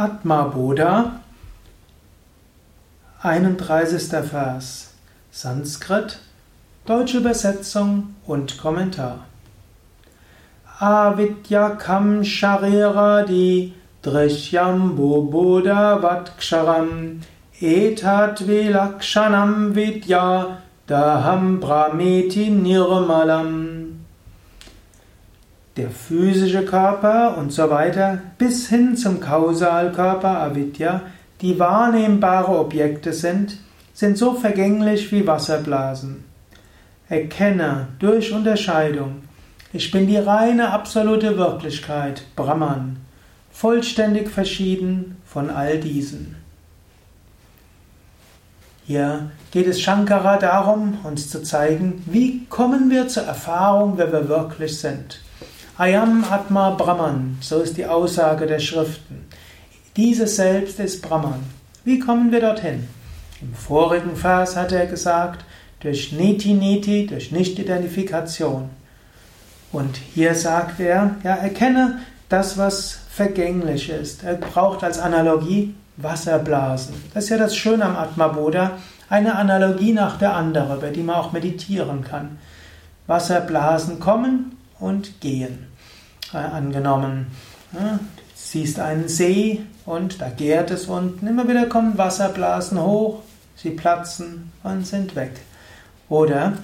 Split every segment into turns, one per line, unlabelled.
Atma Bodha, 31. Vers, Sanskrit, deutsche Übersetzung und Kommentar. Avidyakam shariradi drishyambu bodha vatksharam etat vilakshanam vidya daham brahmeti nirmalam der physische Körper und so weiter, bis hin zum Kausalkörper Avidya, die wahrnehmbare Objekte sind, sind so vergänglich wie Wasserblasen. Erkenne durch Unterscheidung, ich bin die reine absolute Wirklichkeit, Brahman, vollständig verschieden von all diesen. Hier geht es Shankara darum, uns zu zeigen, wie kommen wir zur Erfahrung, wer wir wirklich sind. Ayam Atma Brahman, so ist die Aussage der Schriften. Dieses Selbst ist Brahman. Wie kommen wir dorthin? Im vorigen Vers hat er gesagt, durch Niti Niti, durch Nicht-Identifikation. Und hier sagt er, ja, erkenne das, was vergänglich ist. Er braucht als Analogie Wasserblasen. Das ist ja das Schöne am Atma Bodha, eine Analogie nach der anderen, über die man auch meditieren kann. Wasserblasen kommen und gehen. Äh, angenommen, ja, siehst einen See und da gärt es unten. Immer wieder kommen Wasserblasen hoch, sie platzen und sind weg. Oder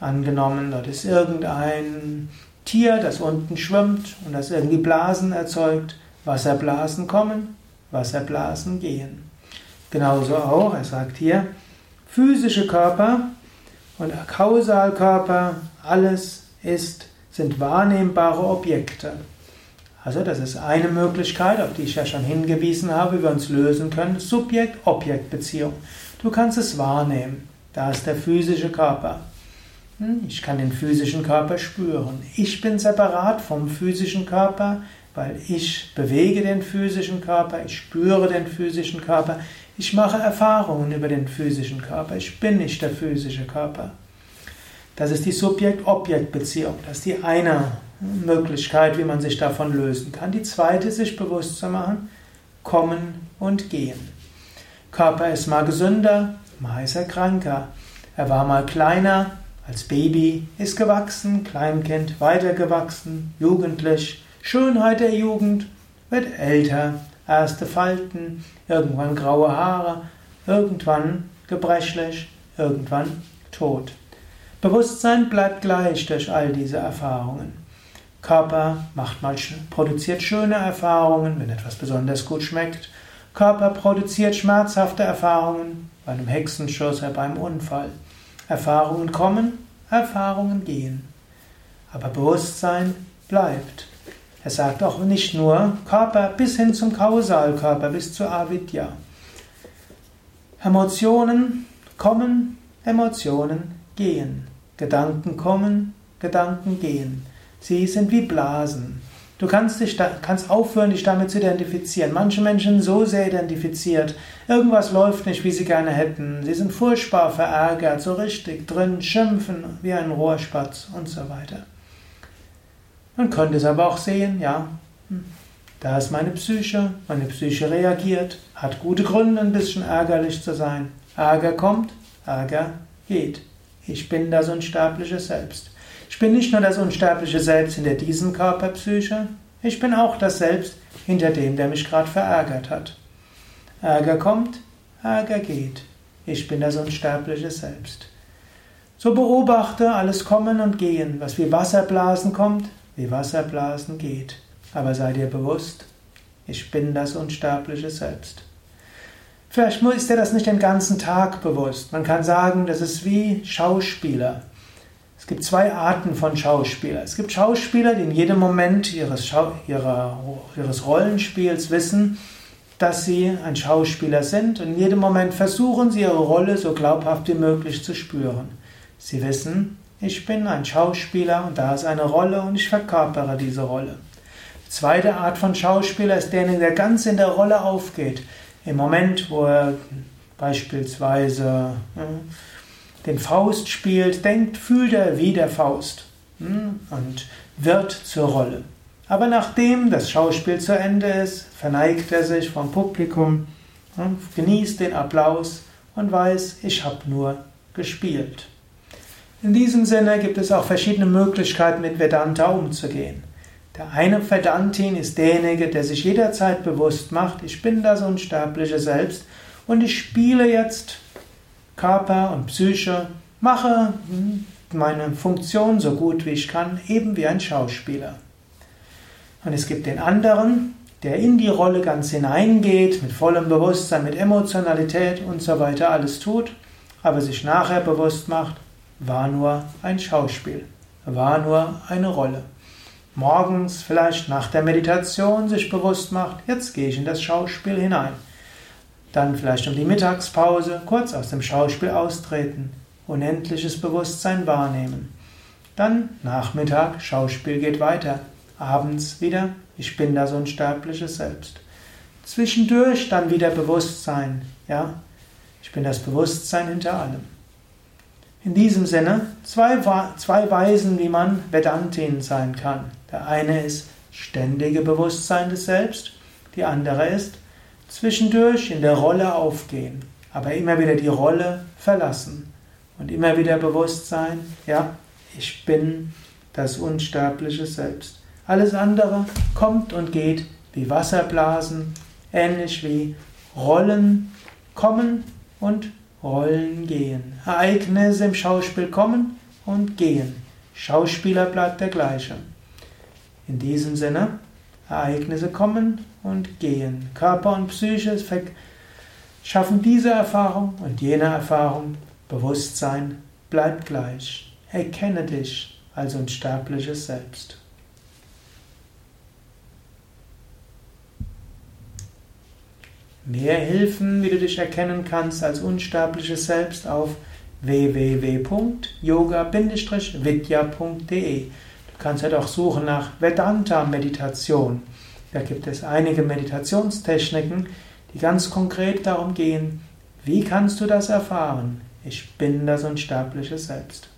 angenommen, dort ist irgendein Tier, das unten schwimmt und das irgendwie Blasen erzeugt. Wasserblasen kommen, Wasserblasen gehen. Genauso auch, er sagt hier, physische Körper und Kausalkörper, alles ist sind wahrnehmbare Objekte. Also das ist eine Möglichkeit, auf die ich ja schon hingewiesen habe, wie wir uns lösen können. Subjekt-Objekt-Beziehung. Du kannst es wahrnehmen. Da ist der physische Körper. Hm, ich kann den physischen Körper spüren. Ich bin separat vom physischen Körper, weil ich bewege den physischen Körper, ich spüre den physischen Körper, ich mache Erfahrungen über den physischen Körper. Ich bin nicht der physische Körper. Das ist die Subjekt-Objekt-Beziehung. Das ist die eine Möglichkeit, wie man sich davon lösen kann. Die zweite, sich bewusst zu machen, kommen und gehen. Körper ist mal gesünder, mal ist er kranker. Er war mal kleiner, als Baby, ist gewachsen, Kleinkind weitergewachsen, jugendlich, Schönheit der Jugend, wird älter, erste Falten, irgendwann graue Haare, irgendwann gebrechlich, irgendwann tot. Bewusstsein bleibt gleich durch all diese Erfahrungen. Körper macht mal, produziert schöne Erfahrungen, wenn etwas besonders gut schmeckt. Körper produziert schmerzhafte Erfahrungen bei einem Hexenschuss oder beim Unfall. Erfahrungen kommen, Erfahrungen gehen. Aber Bewusstsein bleibt. Er sagt auch nicht nur Körper bis hin zum Kausalkörper, bis zur Avidya. Emotionen kommen, Emotionen gehen. Gedanken kommen, Gedanken gehen. Sie sind wie Blasen. Du kannst, dich kannst aufhören, dich damit zu identifizieren. Manche Menschen sind so sehr identifiziert. Irgendwas läuft nicht, wie sie gerne hätten. Sie sind furchtbar verärgert, so richtig drin, schimpfen wie ein Rohrspatz und so weiter. Man könnte es aber auch sehen, ja, hm, da ist meine Psyche, meine Psyche reagiert, hat gute Gründe, ein bisschen ärgerlich zu sein. Ärger kommt, Ärger geht. Ich bin das unsterbliche Selbst. Ich bin nicht nur das unsterbliche Selbst hinter diesem Körperpsyche, ich bin auch das Selbst hinter dem, der mich gerade verärgert hat. Ärger kommt, Ärger geht. Ich bin das unsterbliche Selbst. So beobachte alles Kommen und Gehen, was wie Wasserblasen kommt, wie Wasserblasen geht. Aber sei dir bewusst, ich bin das unsterbliche Selbst. Vielleicht ist dir das nicht den ganzen Tag bewusst. Man kann sagen, das ist wie Schauspieler. Es gibt zwei Arten von Schauspielern. Es gibt Schauspieler, die in jedem Moment ihres, Schau ihrer, ihres Rollenspiels wissen, dass sie ein Schauspieler sind und in jedem Moment versuchen sie ihre Rolle so glaubhaft wie möglich zu spüren. Sie wissen, ich bin ein Schauspieler und da ist eine Rolle und ich verkörpere diese Rolle. Die zweite Art von Schauspieler ist derjenige, der ganz in der Rolle aufgeht. Im Moment, wo er beispielsweise den Faust spielt, denkt, fühlt er wie der Faust hm, und wird zur Rolle. Aber nachdem das Schauspiel zu Ende ist, verneigt er sich vom Publikum, genießt den Applaus und weiß, ich habe nur gespielt. In diesem Sinne gibt es auch verschiedene Möglichkeiten, mit Vedanta umzugehen. Der eine Vedantin ist derjenige, der sich jederzeit bewusst macht, ich bin das unsterbliche Selbst und ich spiele jetzt Körper und Psyche, mache hm, meine Funktion so gut wie ich kann, eben wie ein Schauspieler. Und es gibt den anderen, der in die Rolle ganz hineingeht, mit vollem Bewusstsein, mit Emotionalität und so weiter alles tut, aber sich nachher bewusst macht, war nur ein Schauspiel, war nur eine Rolle. Morgens vielleicht nach der Meditation sich bewusst macht, jetzt gehe ich in das Schauspiel hinein. Dann vielleicht um die Mittagspause kurz aus dem Schauspiel austreten, unendliches Bewusstsein wahrnehmen. Dann Nachmittag, Schauspiel geht weiter. Abends wieder, ich bin das unsterbliche Selbst. Zwischendurch dann wieder Bewusstsein, ja, ich bin das Bewusstsein hinter allem. In diesem Sinne zwei, zwei Weisen, wie man Vedantin sein kann. Der eine ist ständige Bewusstsein des Selbst, die andere ist zwischendurch in der Rolle aufgehen, aber immer wieder die Rolle verlassen und immer wieder bewusst sein, ja, ich bin das unsterbliche Selbst. Alles andere kommt und geht wie Wasserblasen, ähnlich wie Rollen kommen und Rollen gehen. Ereignisse im Schauspiel kommen und gehen. Schauspieler bleibt der gleiche. In diesem Sinne, Ereignisse kommen und gehen. Körper und Psyche schaffen diese Erfahrung und jene Erfahrung. Bewusstsein bleibt gleich. Erkenne dich als unsterbliches Selbst. Mehr Hilfen, wie du dich erkennen kannst als unsterbliches Selbst auf www.yoga-vidya.de. Kannst halt auch suchen nach Vedanta Meditation. Da gibt es einige Meditationstechniken, die ganz konkret darum gehen, wie kannst du das erfahren? Ich bin das unsterbliche Selbst.